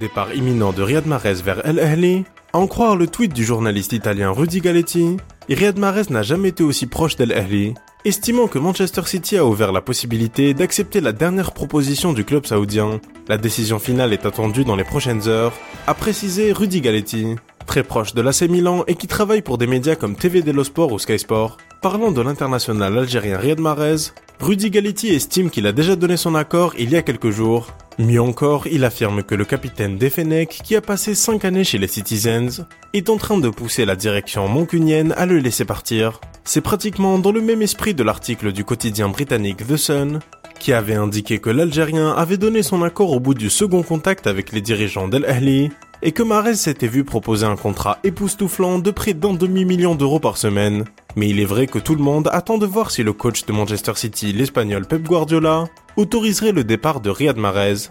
Départ imminent de Riyad Mahrez vers El Ahly. À en croire le tweet du journaliste italien Rudy Galetti, Riyad Mahrez n'a jamais été aussi proche d'El Ahly, estimant que Manchester City a ouvert la possibilité d'accepter la dernière proposition du club saoudien. La décision finale est attendue dans les prochaines heures, a précisé Rudy Galetti, très proche de l'AC Milan et qui travaille pour des médias comme TV Dello Sport ou Sky Sport. Parlant de l'international algérien Riyad Mahrez, Rudy Galetti estime qu'il a déjà donné son accord il y a quelques jours. Mieux encore, il affirme que le capitaine Defenech, qui a passé 5 années chez les Citizens, est en train de pousser la direction moncunienne à le laisser partir. C'est pratiquement dans le même esprit de l'article du quotidien britannique The Sun, qui avait indiqué que l'Algérien avait donné son accord au bout du second contact avec les dirigeants d'El Ahly, et que Mahrez s'était vu proposer un contrat époustouflant de près d'un demi-million d'euros par semaine. Mais il est vrai que tout le monde attend de voir si le coach de Manchester City, l'espagnol Pep Guardiola, autoriserait le départ de Riyad Mahrez.